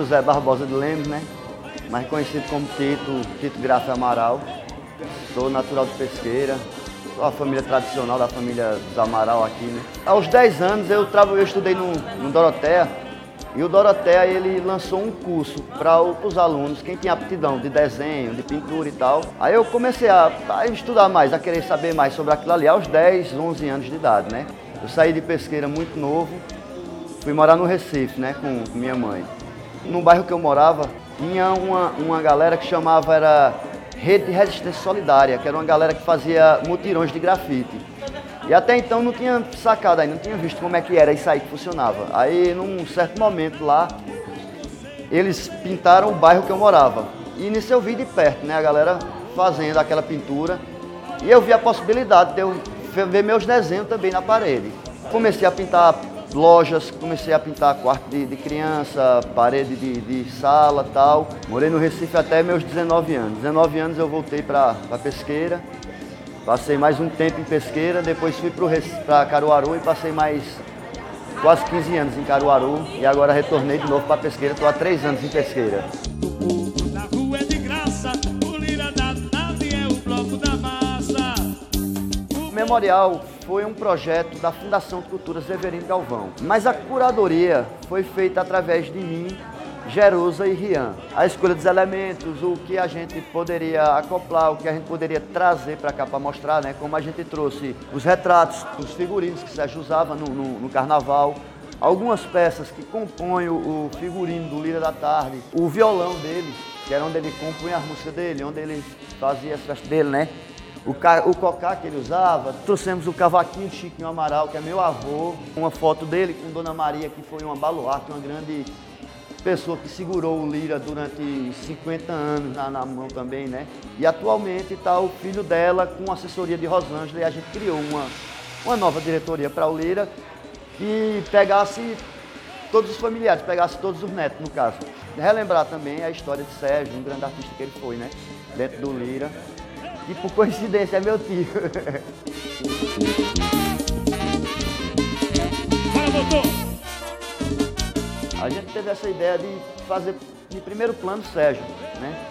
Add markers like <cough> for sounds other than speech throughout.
José Barbosa de Lemos, né? Mais conhecido como Tito, Tito Graça Amaral. Sou natural de Pesqueira, sou a família tradicional da família dos Amaral aqui, né? Aos 10 anos eu, eu estudei no, no Doroteia, e o Doroteia ele lançou um curso para os alunos, quem tinha aptidão de desenho, de pintura e tal. Aí eu comecei a, a, estudar mais, a querer saber mais sobre aquilo ali aos 10, 11 anos de idade, né? Eu saí de pesqueira muito novo, fui morar no Recife, né, com minha mãe. No bairro que eu morava, tinha uma, uma galera que chamava, era Rede de Resistência Solidária, que era uma galera que fazia mutirões de grafite. E até então não tinha sacado ainda, não tinha visto como é que era isso aí que funcionava. Aí num certo momento lá, eles pintaram o bairro que eu morava. E nisso eu vi de perto, né, a galera fazendo aquela pintura. E eu vi a possibilidade de eu ver meus desenhos também na parede. Comecei a pintar lojas, comecei a pintar quarto de, de criança, parede de, de sala tal. Morei no Recife até meus 19 anos. 19 anos eu voltei para Pesqueira Passei mais um tempo em Pesqueira, depois fui para Caruaru e passei mais quase 15 anos em Caruaru e agora retornei de novo para Pesqueira, estou há três anos em Pesqueira. O memorial foi um projeto da Fundação de Cultura Severino Galvão, mas a curadoria foi feita através de mim Jerusa e Rian. A escolha dos elementos, o que a gente poderia acoplar, o que a gente poderia trazer para cá para mostrar, né? Como a gente trouxe os retratos, os figurinos que Sérgio usava no, no, no carnaval, algumas peças que compõem o, figurino do Lira da Tarde, o violão dele, que era onde ele compunha a música dele, onde ele fazia as festas dele, né? O, ca... o cocá que ele usava, trouxemos o cavaquinho Chiquinho Amaral, que é meu avô, uma foto dele com Dona Maria, que foi uma baluarte, uma grande pessoa que segurou o Lira durante 50 anos na, na mão também, né? E atualmente está o filho dela com assessoria de Rosângela e a gente criou uma, uma nova diretoria para o Lira que pegasse todos os familiares, pegasse todos os netos, no caso. Relembrar também a história de Sérgio, um grande artista que ele foi, né? Dentro do Lira. E por coincidência é meu tio. Fala! A gente teve essa ideia de fazer de primeiro plano Sérgio, né?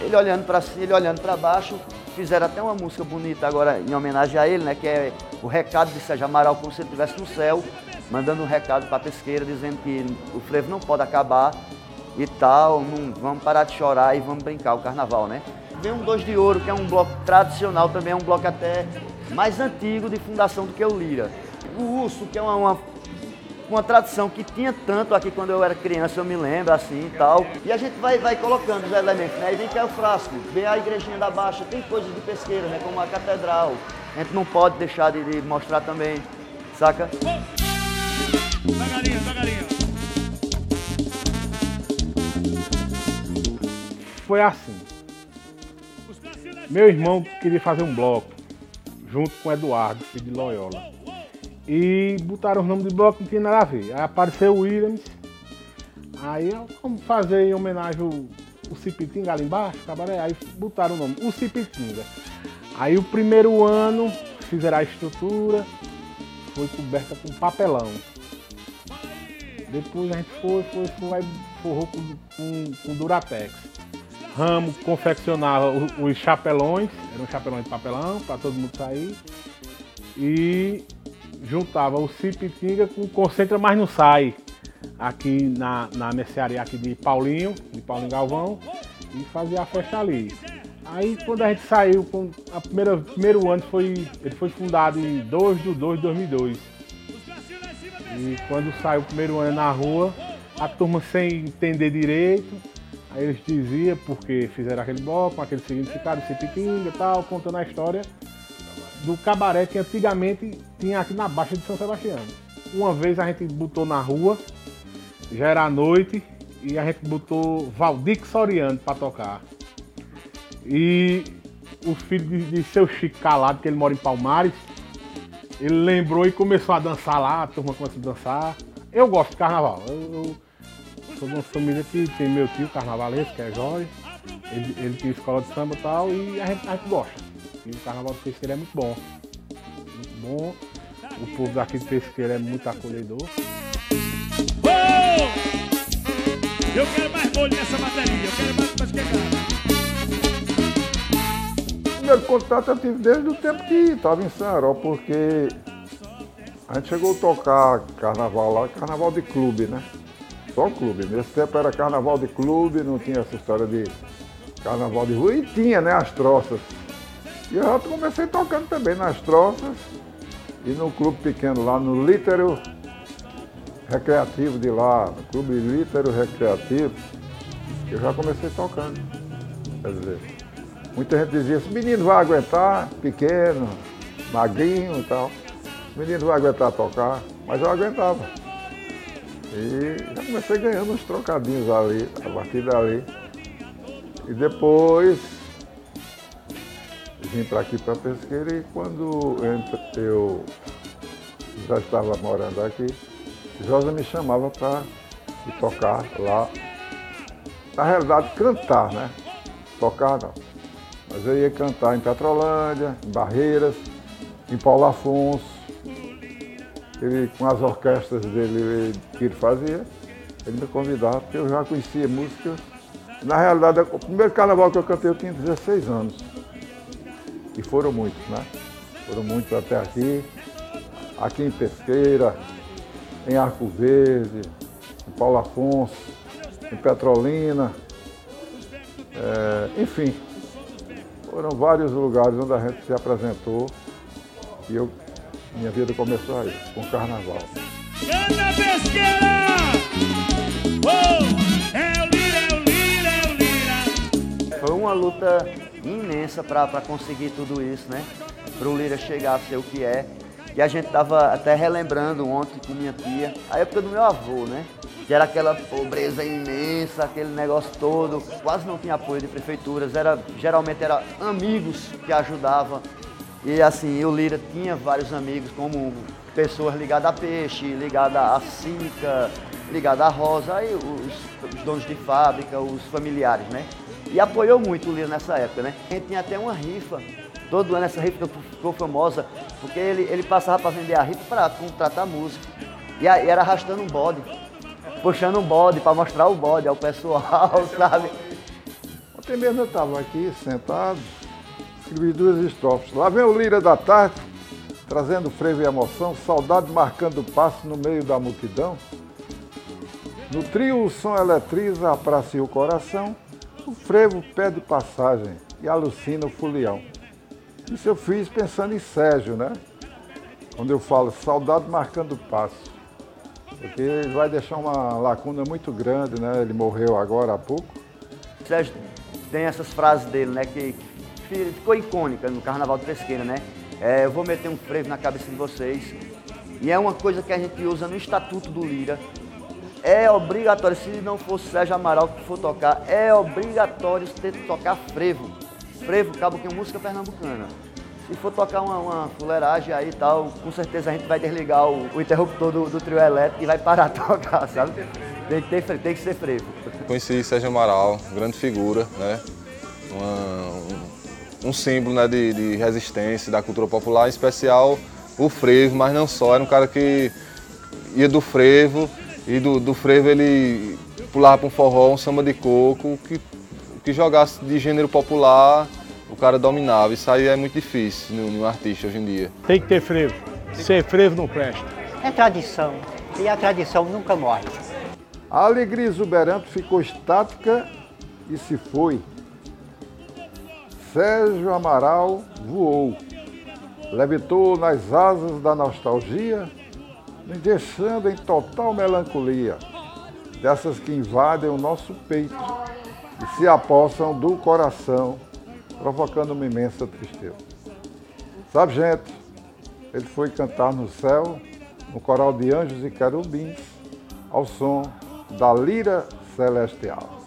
Ele olhando para cima, ele olhando para baixo, fizeram até uma música bonita agora em homenagem a ele, né? Que é o recado de Sérgio Amaral como se ele estivesse no céu, mandando um recado para a pesqueira dizendo que o frevo não pode acabar e tal, não, vamos parar de chorar e vamos brincar o carnaval, né? Vem um Dois de Ouro, que é um bloco tradicional, também é um bloco até mais antigo de fundação do que o Lira. O Urso, que é uma, uma uma tradição que tinha tanto aqui quando eu era criança, eu me lembro assim e tal. E a gente vai, vai colocando os elementos, né? Aí vem que é o frasco, vem a igrejinha da Baixa, tem coisas de pesqueira, né? Como a catedral. A gente não pode deixar de, de mostrar também, saca? Devagarinho, devagarinho. Foi assim. Meu irmão queria fazer um bloco, junto com o Eduardo, de Loyola. E botaram o nome de bloco, não tinha nada a ver. Aí apareceu o Williams. Aí vamos fazer em homenagem o Cipitinga ali embaixo, cabaré. Aí botaram o nome, o Cipitinga. Aí o primeiro ano fizeram a estrutura, foi coberta com papelão. Depois a gente foi, foi, foi, forrou com, com, com Duratex. Ramo confeccionava os chapelões, eram chapelões de papelão para todo mundo sair. E juntava o Cipitinga com Concentra Mas Não Sai, aqui na, na mercearia aqui de Paulinho, de Paulinho Galvão, e fazia a festa ali. Aí quando a gente saiu, com a primeira primeiro ano foi, ele foi fundado em 2 de 2 de 2002. E quando saiu o primeiro ano na rua, a turma sem entender direito, aí eles diziam porque fizeram aquele bloco, aquele significado, Cipitinga e tal, contando a história do cabaré que antigamente tinha aqui na Baixa de São Sebastião. Uma vez a gente botou na rua, já era noite, e a gente botou Valdir Soriano para tocar. E o filho de, de, seu Chico Calado, que ele mora em Palmares, ele lembrou e começou a dançar lá, a turma começou a dançar. Eu gosto de carnaval. Eu, eu sou de uma família que tem meu tio carnavalesco, que é Jorge. Ele, ele tem escola de samba e tal, e a gente, a gente gosta. E o carnaval do pesqueiro é muito bom. Muito bom. O povo daqui de pesqueiro é muito acolhedor. Oh! Eu quero mais molho nessa bateria, eu quero mais. O primeiro contato eu tive desde o tempo que estava em Saró, porque a gente chegou a tocar carnaval lá, carnaval de clube, né? Só clube. Nesse tempo era carnaval de clube, não tinha essa história de carnaval de rua. E tinha, né, as troças. E eu já comecei tocando também nas troças e no clube pequeno lá, no Lítero Recreativo de lá, no clube Lítero Recreativo, eu já comecei tocando. Quer dizer, muita gente dizia, esse menino vai aguentar, pequeno, magrinho e tal. Menino vai aguentar tocar, mas eu aguentava. E já comecei ganhando uns trocadinhos ali, a partir dali. E depois vim para aqui para Pesqueira e quando eu já estava morando aqui, Josa me chamava para tocar lá. Na realidade, cantar, né? Tocar não. Mas eu ia cantar em Petrolândia, em Barreiras, em Paulo Afonso. Ele, com as orquestras dele que ele fazia, ele me convidava, porque eu já conhecia música. Na realidade, o primeiro carnaval que eu cantei eu tinha 16 anos. E foram muitos, né? Foram muitos até aqui. Aqui em Pesqueira, em Arco Verde, em Paulo Afonso, em Petrolina. É, enfim, foram vários lugares onde a gente se apresentou e eu, minha vida começou aí, com o carnaval. Canta pesqueira! Oh, é o lira, é o lira, é o lira. Foi uma luta imensa para conseguir tudo isso, né? Para o Lira chegar a ser o que é. E a gente tava até relembrando ontem com minha tia, a época do meu avô, né? Que era aquela pobreza imensa, aquele negócio todo, quase não tinha apoio de prefeituras, era, geralmente eram amigos que ajudavam. E assim, o Lira tinha vários amigos, como pessoas ligadas a peixe, ligadas a Sica, ligadas a Rosa, aí os, os donos de fábrica, os familiares, né? E apoiou muito o Lira nessa época, né? A gente tinha até uma rifa Todo ano essa rifa ficou famosa, porque ele, ele passava para vender a rifa para contratar música. E, aí era arrastando um bode, puxando um bode para mostrar o bode ao pessoal, <laughs> sabe? Ontem mesmo eu estava aqui sentado, escrevi duas estrofes. Lá vem o Lira da Tarde, trazendo frevo e emoção, saudade marcando passo no meio da multidão. No trio o som eletriza a praça e o coração, o frevo pede passagem e alucina o fulião. Isso eu fiz pensando em Sérgio, né? Quando eu falo saudade marcando passo. Porque ele vai deixar uma lacuna muito grande, né? Ele morreu agora há pouco. Sérgio tem essas frases dele, né? Ficou icônica no Carnaval de Pesqueira, né? É, eu vou meter um frevo na cabeça de vocês. E é uma coisa que a gente usa no Estatuto do Lira. É obrigatório, se não fosse Sérgio Amaral que for tocar, é obrigatório ter que tocar frevo frevo, cabo que é música pernambucana. Se for tocar uma, uma fuleiragem aí e tal, com certeza a gente vai desligar o, o interruptor do, do, trio elétrico e vai parar de <laughs> tocar, sabe? Tem que, ter, tem que ser frevo. Conheci Sérgio Amaral, grande figura, né? Uma, um, símbolo né, de, de resistência da cultura popular, em especial o frevo, mas não só, era um cara que ia do frevo e do, do frevo ele pulava para um forró, um samba de coco, que que jogasse de gênero popular, o cara dominava. Isso aí é muito difícil no, no artista hoje em dia. Tem que ter frevo. Ser frevo não presta. É tradição. E a tradição nunca morre. A alegria exuberante ficou estática e se foi. Sérgio Amaral voou, levitou nas asas da nostalgia, nos deixando em total melancolia, dessas que invadem o nosso peito e se apossam do coração, provocando uma imensa tristeza. Sabe, gente, ele foi cantar no céu, no coral de anjos e querubins, ao som da lira celestial.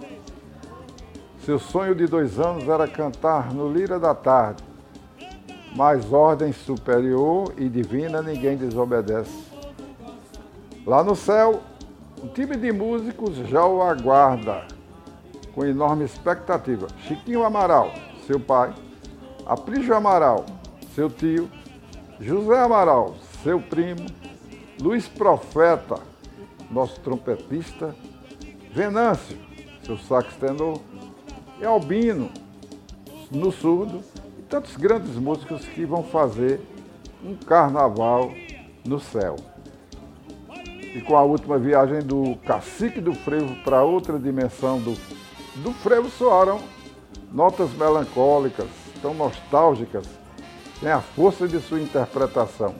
Seu sonho de dois anos era cantar no lira da tarde, mas ordem superior e divina ninguém desobedece. Lá no céu, um time de músicos já o aguarda, com enorme expectativa. Chiquinho Amaral, seu pai, Aprígio Amaral, seu tio, José Amaral, seu primo, Luiz Profeta, nosso trompetista, Venâncio, seu sax tenor, e Albino, no surdo, e tantos grandes músicos que vão fazer um carnaval no céu. E com a última viagem do cacique do frevo para outra dimensão do, do frevo soaram notas melancólicas, tão nostálgicas, tem a força de sua interpretação.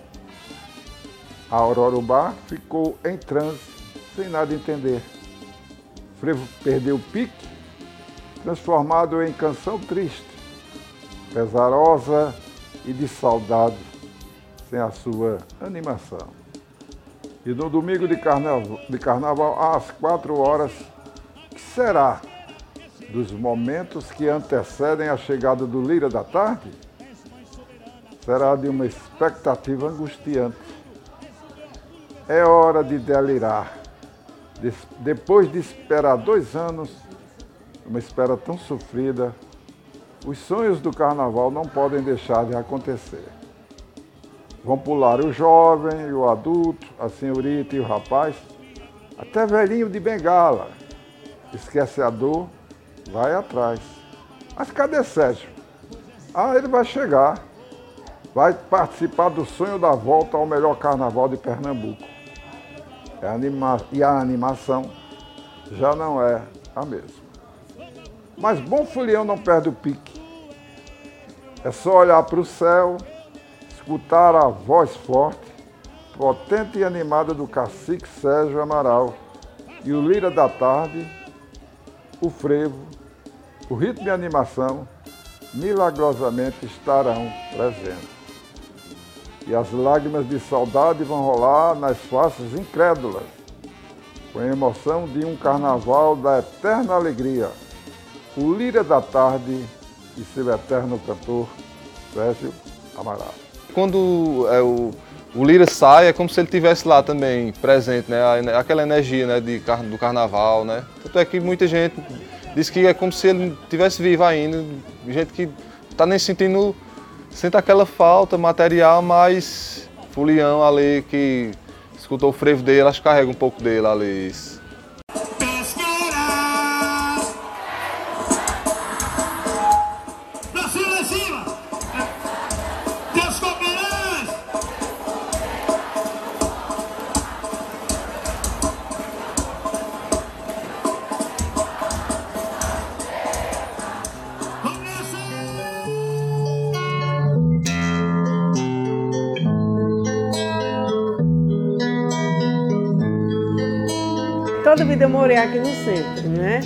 A Aurora ficou em transe, sem nada entender. Frevo perdeu o pique, transformado em canção triste, pesarosa e de saudade, sem a sua animação. E no domingo de carnaval, de carnaval às quatro horas, que será dos momentos que antecedem a chegada do Lira da Tarde? Será de uma expectativa angustiante. É hora de delirar. Depois de esperar dois anos, uma espera tão sofrida, os sonhos do carnaval não podem deixar de acontecer. Vão pular o jovem, o adulto, a senhorita e o rapaz, até velhinho de bengala. Esquece a dor, vai atrás. Mas cadê Sérgio? Ah, ele vai chegar. Vai participar do sonho da volta ao melhor carnaval de Pernambuco. E a animação já não é a mesma. Mas bom folião não perde o pique. É só olhar para o céu escutar a voz forte, potente e animada do cacique Sérgio Amaral e o Lira da Tarde, o frevo, o ritmo e a animação milagrosamente estarão presentes. E as lágrimas de saudade vão rolar nas faces incrédulas, com a emoção de um carnaval da eterna alegria. O Lira da Tarde e seu eterno cantor, Sérgio Amaral quando é, o, o Lira sai, é como se ele tivesse lá também presente, né? Aquela energia né, de, do carnaval, né? Tanto é que muita gente diz que é como se ele tivesse vivo ainda, gente que está nem sentindo, sente aquela falta material, mas Fulião ali que escutou o frevo dele, acho que carrega um pouco dele ali. Toda a vida eu morei aqui no centro, né?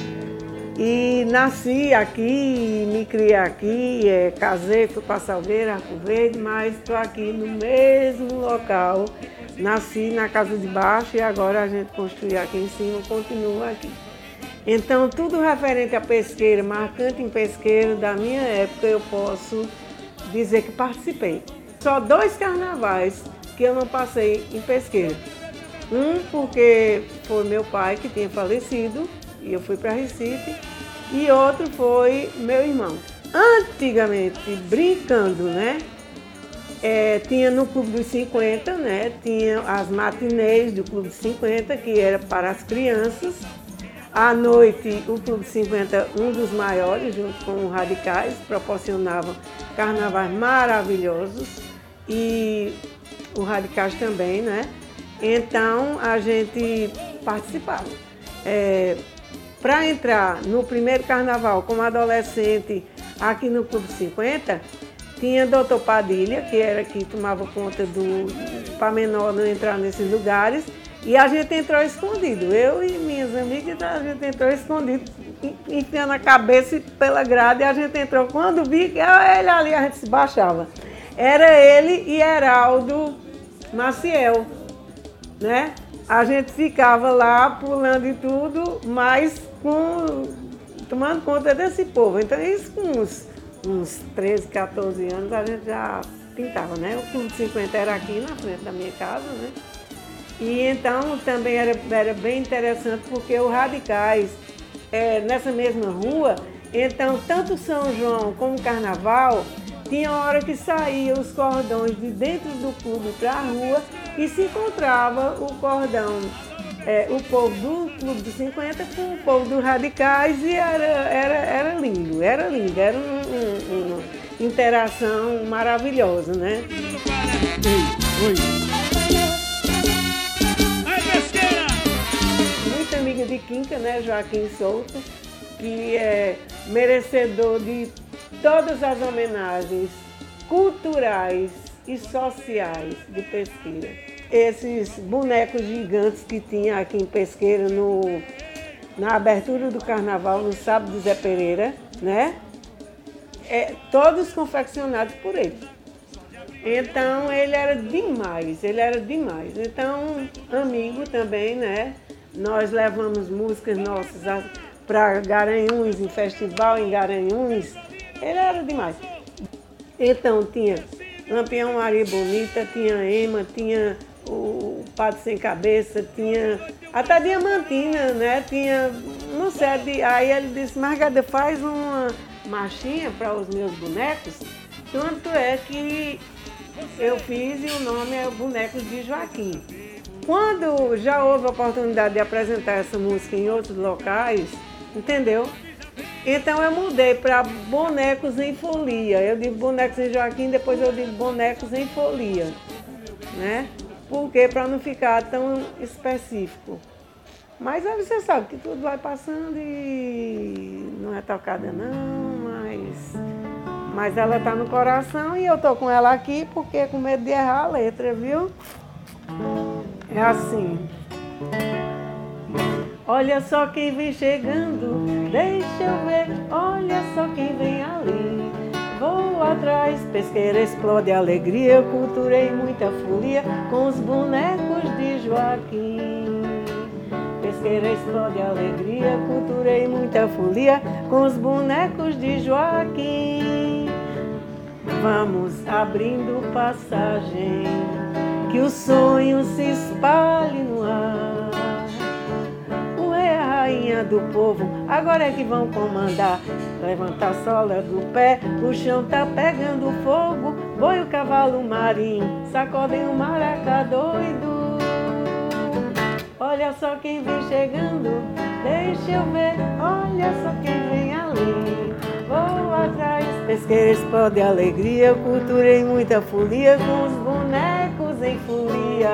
E nasci aqui, me criei aqui, é, casei, fui para Salveira, Arco Verde, mas estou aqui no mesmo local. Nasci na casa de baixo e agora a gente construiu aqui em cima, continua aqui. Então, tudo referente a pesqueira, marcante em pesqueiro da minha época, eu posso dizer que participei. Só dois carnavais que eu não passei em pesqueira. Um porque foi meu pai que tinha falecido e eu fui para Recife. E outro foi meu irmão. Antigamente, brincando, né? É, tinha no Clube dos 50, né? Tinha as matinês do Clube dos 50, que era para as crianças. À noite, o Clube 50, um dos maiores, junto com os radicais, proporcionava carnavais maravilhosos. E os radicais também, né? Então a gente participava. É, Para entrar no primeiro carnaval como adolescente aqui no Clube 50, tinha doutor Padilha, que era que tomava conta do para menor não entrar nesses lugares, e a gente entrou escondido. Eu e minhas amigas, a gente entrou escondido, enfiando a cabeça pela grade, e a gente entrou. Quando vi que era ele ali, a gente se baixava. Era ele e Heraldo Maciel né? A gente ficava lá pulando e tudo, mas com, tomando conta desse povo. Então, isso com uns, uns 13, 14 anos, a gente já pintava, né? O Clube 50 era aqui na frente da minha casa, né? E então também era, era bem interessante porque os radicais, é, nessa mesma rua, então tanto São João como Carnaval, tinha hora que saía os cordões de dentro do clube para a rua e se encontrava o cordão é, o povo do Clube dos 50 com o povo dos radicais e era, era, era lindo, era lindo, era um, um, uma interação maravilhosa, né? Muito amiga de Quinca, né, Joaquim Souto, que é merecedor de todas as homenagens culturais e sociais de Pesqueira. Esses bonecos gigantes que tinha aqui em Pesqueira no, na abertura do carnaval, no sábado de Zé Pereira, né? É, todos confeccionados por ele. Então ele era demais, ele era demais. Então, amigo também, né? Nós levamos músicas nossas para Garanhuns, em festival em Garanhuns. Ele era demais. Então tinha Lampião Maria Bonita, tinha Ema, tinha o Pato Sem Cabeça, tinha até Diamantina, né? Tinha, não sei, aí ele disse, Margarida, faz uma marchinha para os meus bonecos. Tanto é que eu fiz e o nome é Bonecos de Joaquim. Quando já houve a oportunidade de apresentar essa música em outros locais, entendeu? Então eu mudei para bonecos em folia. Eu digo bonecos em Joaquim, depois eu digo bonecos em folia. Né? Por quê? Para não ficar tão específico. Mas aí você sabe que tudo vai passando e não é tocada não, mas, mas ela está no coração e eu tô com ela aqui porque com medo de errar a letra, viu? É assim. Olha só quem vem chegando, deixa eu ver, olha só quem vem ali. Vou atrás, pesqueira explode alegria, culturei muita folia com os bonecos de Joaquim. Pesqueira explode alegria, culturei muita folia com os bonecos de Joaquim. Vamos abrindo passagem, que o sonho se espalhe no ar do povo, agora é que vão comandar. Levanta a sola do pé, o chão tá pegando fogo. Boi o cavalo marinho, sacodem o maracá doido. Olha só quem vem chegando, deixa eu ver, olha só quem vem ali. Vou atrás, pesqueira explode alegria, culturei muita folia com os bonecos em folia.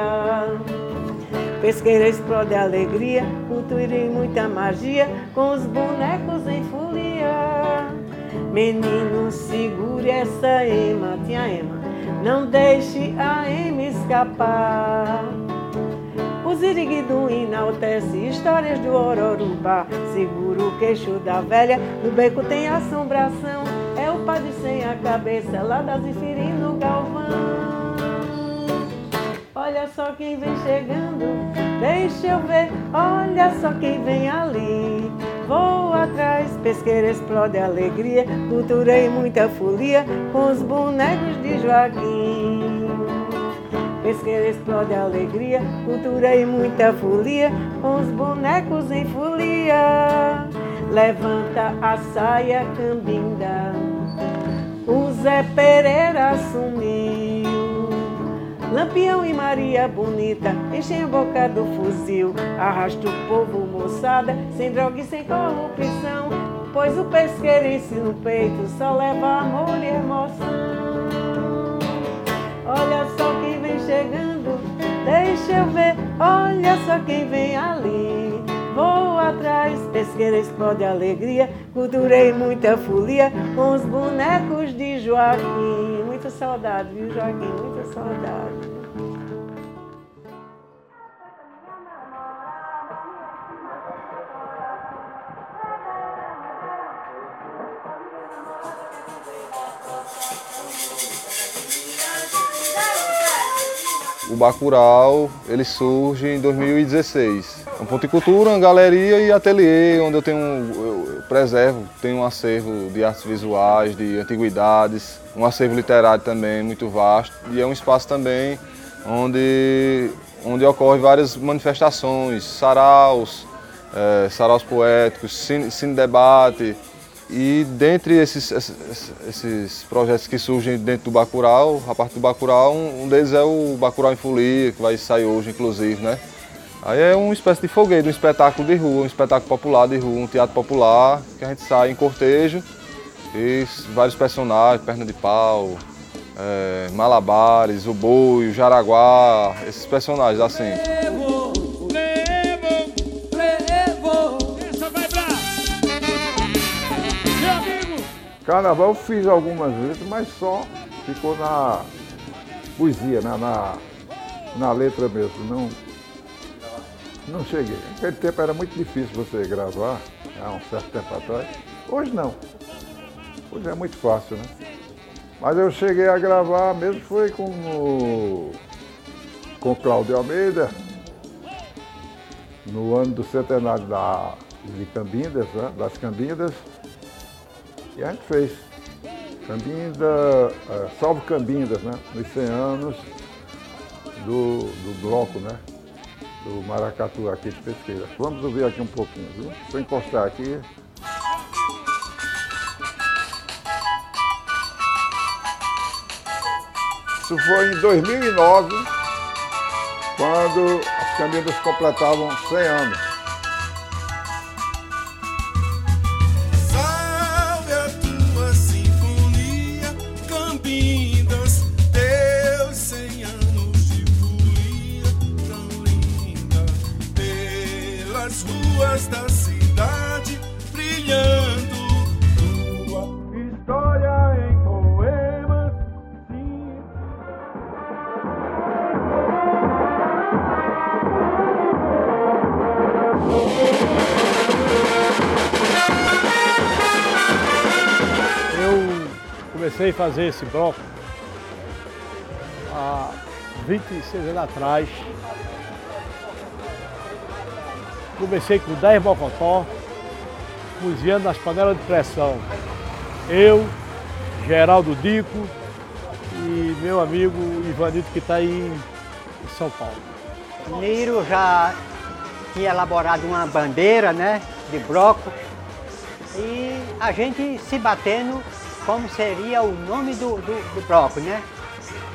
Pesqueira explode alegria, cultura e muita magia, com os bonecos em folia. Menino, segure essa ema, tinha ema, não deixe a ema escapar. O ziriguidum enaltece histórias do Ororubá. Segura o queixo da velha, no beco tem assombração. É o padre sem a cabeça, lá da Zifiri no galvão. Olha só quem vem chegando, deixa eu ver, olha só quem vem ali. Vou atrás, pesqueira explode alegria, culturei muita folia com os bonecos de Joaquim. Pesqueira explode alegria, culturei muita folia com os bonecos em folia. Levanta a saia cambinda, o Zé Pereira sumiu. Lampião e Maria Bonita enchem a boca do fuzil. Arrasta o povo, moçada, sem droga e sem corrupção. Pois o pesqueirense no peito só leva amor e emoção. Olha só quem vem chegando, deixa eu ver. Olha só quem vem ali. Vou atrás, pesqueira explode alegria. Culturei muita folia com os bonecos de Joaquim. Muita saudade, viu, Joaquim? Muita saudade. O Bacurau, ele surge em 2016. É um ponto de cultura, uma galeria e ateliê, onde eu tenho, eu preservo, tenho um acervo de artes visuais, de antiguidades, um acervo literário também muito vasto e é um espaço também onde, onde ocorrem várias manifestações, saraus, é, saraus poéticos, cine, cine debate, e dentre esses, esses, esses, projetos que surgem dentro do Bacurau, a parte do Bacurau, um deles é o Bacurau em Folia, que vai sair hoje, inclusive, né? Aí é uma espécie de fogueira, um espetáculo de rua, um espetáculo popular de rua, um teatro popular, que a gente sai em cortejo e vários personagens, perna de pau, é, malabares, o boi, o jaraguá, esses personagens assim. Carnaval eu fiz algumas vezes, mas só ficou na poesia, né? na, na letra mesmo. Não, não cheguei. Naquele tempo era muito difícil você gravar, há um certo tempo atrás. Hoje não. Hoje é muito fácil, né? Mas eu cheguei a gravar mesmo foi com o, com Cláudio Almeida, no ano do centenário da, de Cambindas, né? das Cambindas. E a gente fez. Cambinda, eh, Salve Cambindas, né? Nos 100 anos do, do bloco, né? Do Maracatu aqui de pesquisa. Vamos ouvir aqui um pouquinho, viu? Eu encostar aqui. Isso foi em 2009, quando as Cambindas completavam 100 anos. Pelas ruas da cidade, brilhando tua história em poemas. sim. Eu comecei a fazer esse bloco há 26 anos atrás. Comecei com 10 bocotó, cozinhando nas panelas de pressão. Eu, Geraldo Dico e meu amigo Ivanito que está em São Paulo. Niro já tinha elaborado uma bandeira, né, de bloco, e a gente se batendo como seria o nome do, do, do bloco, né?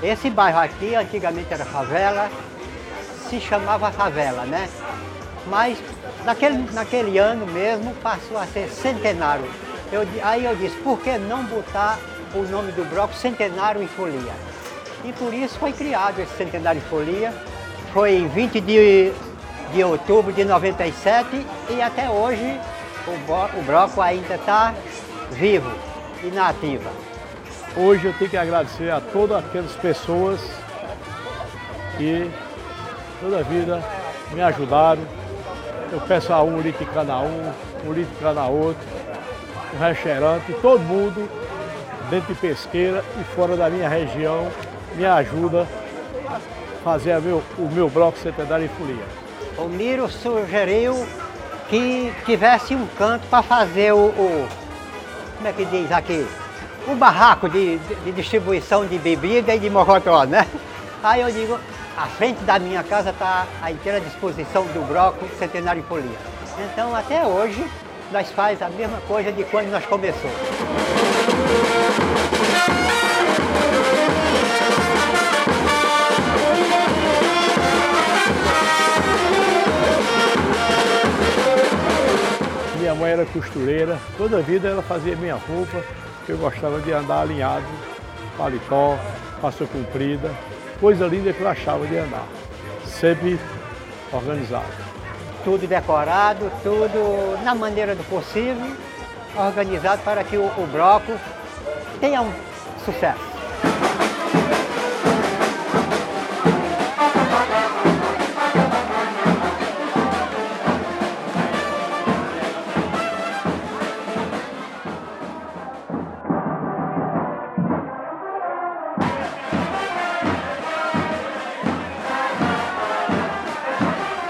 Esse bairro aqui, antigamente era favela, se chamava favela, né? Mas naquele, naquele ano mesmo passou a ser centenário. Eu aí eu disse, por que não botar o nome do bloco Centenário em Folia? E por isso foi criado esse Centenário em Folia. Foi em 20 de, de outubro de 97 e até hoje o, o bloco ainda está vivo e na ativa. Hoje eu tenho que agradecer a todas aquelas pessoas que toda a vida me ajudaram. Eu peço a um, um litro de cada um, um litro de cada outro, um restaurante, todo mundo dentro de pesqueira e fora da minha região me ajuda a fazer a meu- o meu bloco centenário em folia. O Miro sugeriu que tivesse um canto para fazer o, o- Como é que diz aqui? O barraco de, de- de distribuição de bebida e de mocotó, né? Aí eu digo, à frente da minha casa está à inteira disposição do bloco Centenário Folia. Então até hoje nós faz a mesma coisa de quando nós começamos. Minha mãe era costureira, toda a vida ela fazia minha roupa, eu gostava de andar alinhado, paletó, calça comprida, coisa linda que eu achava de andar. Sempre organizado. tudo decorado, tudo na maneira do possível, organizado para que o, o bloco tenha um sucesso.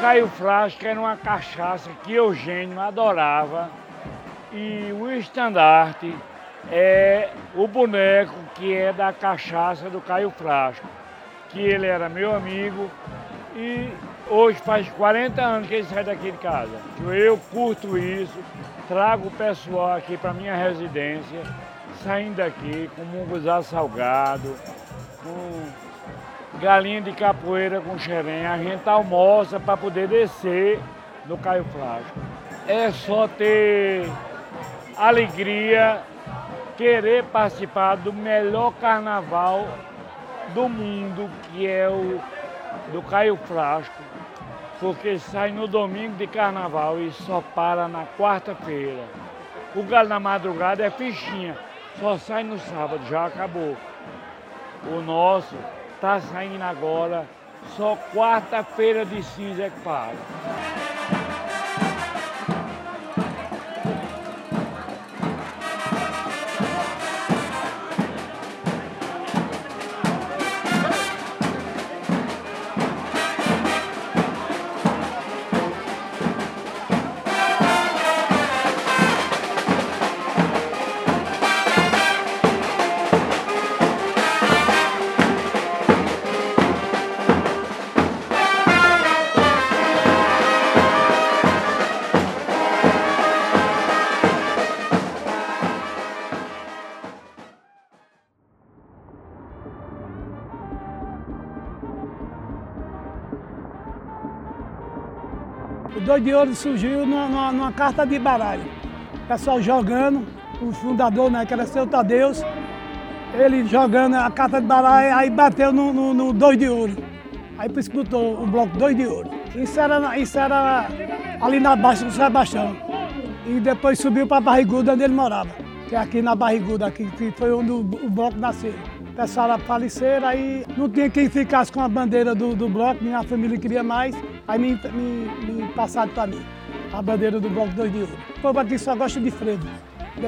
Caio Frasco era uma cachaça que Eugênio adorava. E o estandarte é o boneco que é da cachaça do Caio Frasco, que ele era meu amigo e hoje faz 40 anos que ele sai daqui de casa. Eu curto isso, trago o pessoal aqui para minha residência, saindo daqui com munguzá salgado, com galinha de capoeira com xerém. A gente almoça para poder descer no Caio Flasco. É só ter alegria, querer participar do melhor carnaval do mundo, que é o do Caio Frasco, porque sai no domingo de carnaval e só para na quarta-feira. O galo na madrugada é fichinha, só sai no sábado, já acabou. O nosso está saindo agora, só quarta-feira de cinza é que para. Dois de Ouro surgiu numa, numa- numa carta de baralho. O pessoal jogando, o fundador, né, que era seu Tadeus, ele jogando a carta de baralho, aí bateu no, no, no Dois de Ouro. Aí botou o bloco Dois de Ouro. Isso era, isso era ali na Baixa do Sebastião. E depois subiu para Barriguda, onde ele morava. Que é aqui na Barriguda, aqui, que foi onde o, o bloco nasceu. O pessoal faleceram, aí não tinha quem ficasse com a bandeira do, do bloco, minha família queria mais, aí me, me, me passaram para mim, a bandeira do bloco 2 de ouro. O povo aqui só gosta de frevo,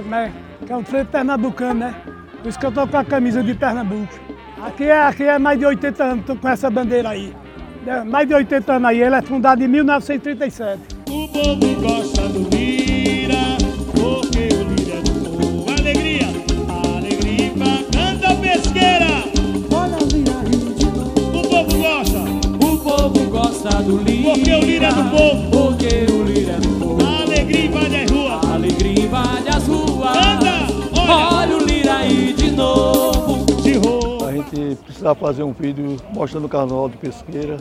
né? que é um frevo pernambucano, né? Por isso que eu tô com a camisa de Pernambuco. Aqui é, aqui é mais de 80 anos, tô com essa bandeira aí. É, Mais de 80 anos aí, ele é fundado em 1937. O povo gosta do Lira, do Lira. porque o Lira é do povo. Porque o Lira é do povo. Alegria invade as ruas. Alegria invade as ruas. Canta, olha. Olha o Lira aí de novo. De rua. A gente precisava fazer um vídeo mostrando o carnaval de Pesqueira,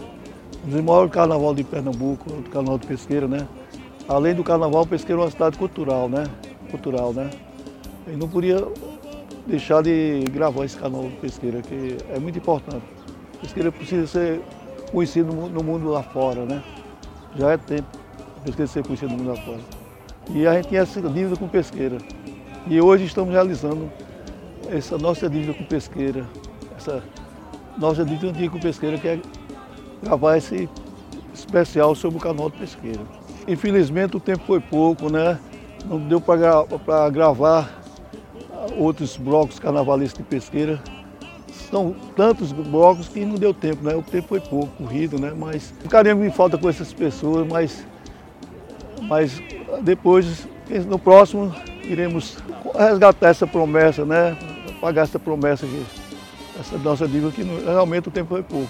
um dos maiores carnaval de Pernambuco, o carnaval de Pesqueira, né? Além do carnaval, Pesqueira é uma cidade cultural, né? Cultural, né? E não podia deixar de gravar esse canal de Pesqueira, que é muito importante. Pesqueira precisa ser conhecido no mu- no mundo lá fora, né? Já é tempo Pesqueira ser conhecido no mundo lá fora. E a gente tinha essa dívida com Pesqueira. E hoje estamos realizando essa nossa dívida com Pesqueira, essa nossa dívida antiga com Pesqueira, que é gravar esse especial sobre o canal de Pesqueira. Infelizmente o tempo foi pouco, né? Não deu para gravar outros blocos carnavalistas de Pesqueira. São tantos blocos que não deu tempo, né? O tempo foi pouco, corrido, né? Mas ficaríamos em falta com essas pessoas, mas, mas depois, no próximo, iremos resgatar essa promessa, né? Pagar essa promessa aqui essa nossa dívida que realmente o tempo foi pouco.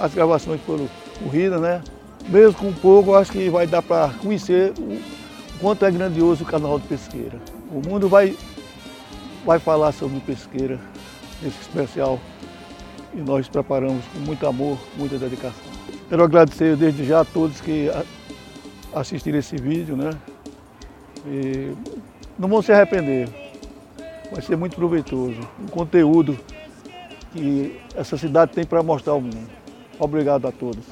As gravações foram corridas, né? Mesmo com pouco, acho que vai dar para conhecer o quanto é grandioso o canal de Pesqueira. O mundo vai, vai falar sobre Pesqueira nesse especial e nós preparamos com muito amor, muita dedicação. Quero agradecer desde já a todos que assistiram esse vídeo, né? E não vão se arrepender. Vai ser muito proveitoso. O conteúdo que essa cidade tem para mostrar ao mundo. Obrigado a todos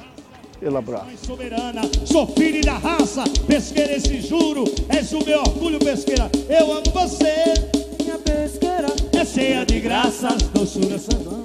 pelo abraço. soberana, sou filho da raça, pesqueira esse juro, és o meu orgulho, pesqueira, eu amo você. Pesqueira É cheia de graças, doçura santa.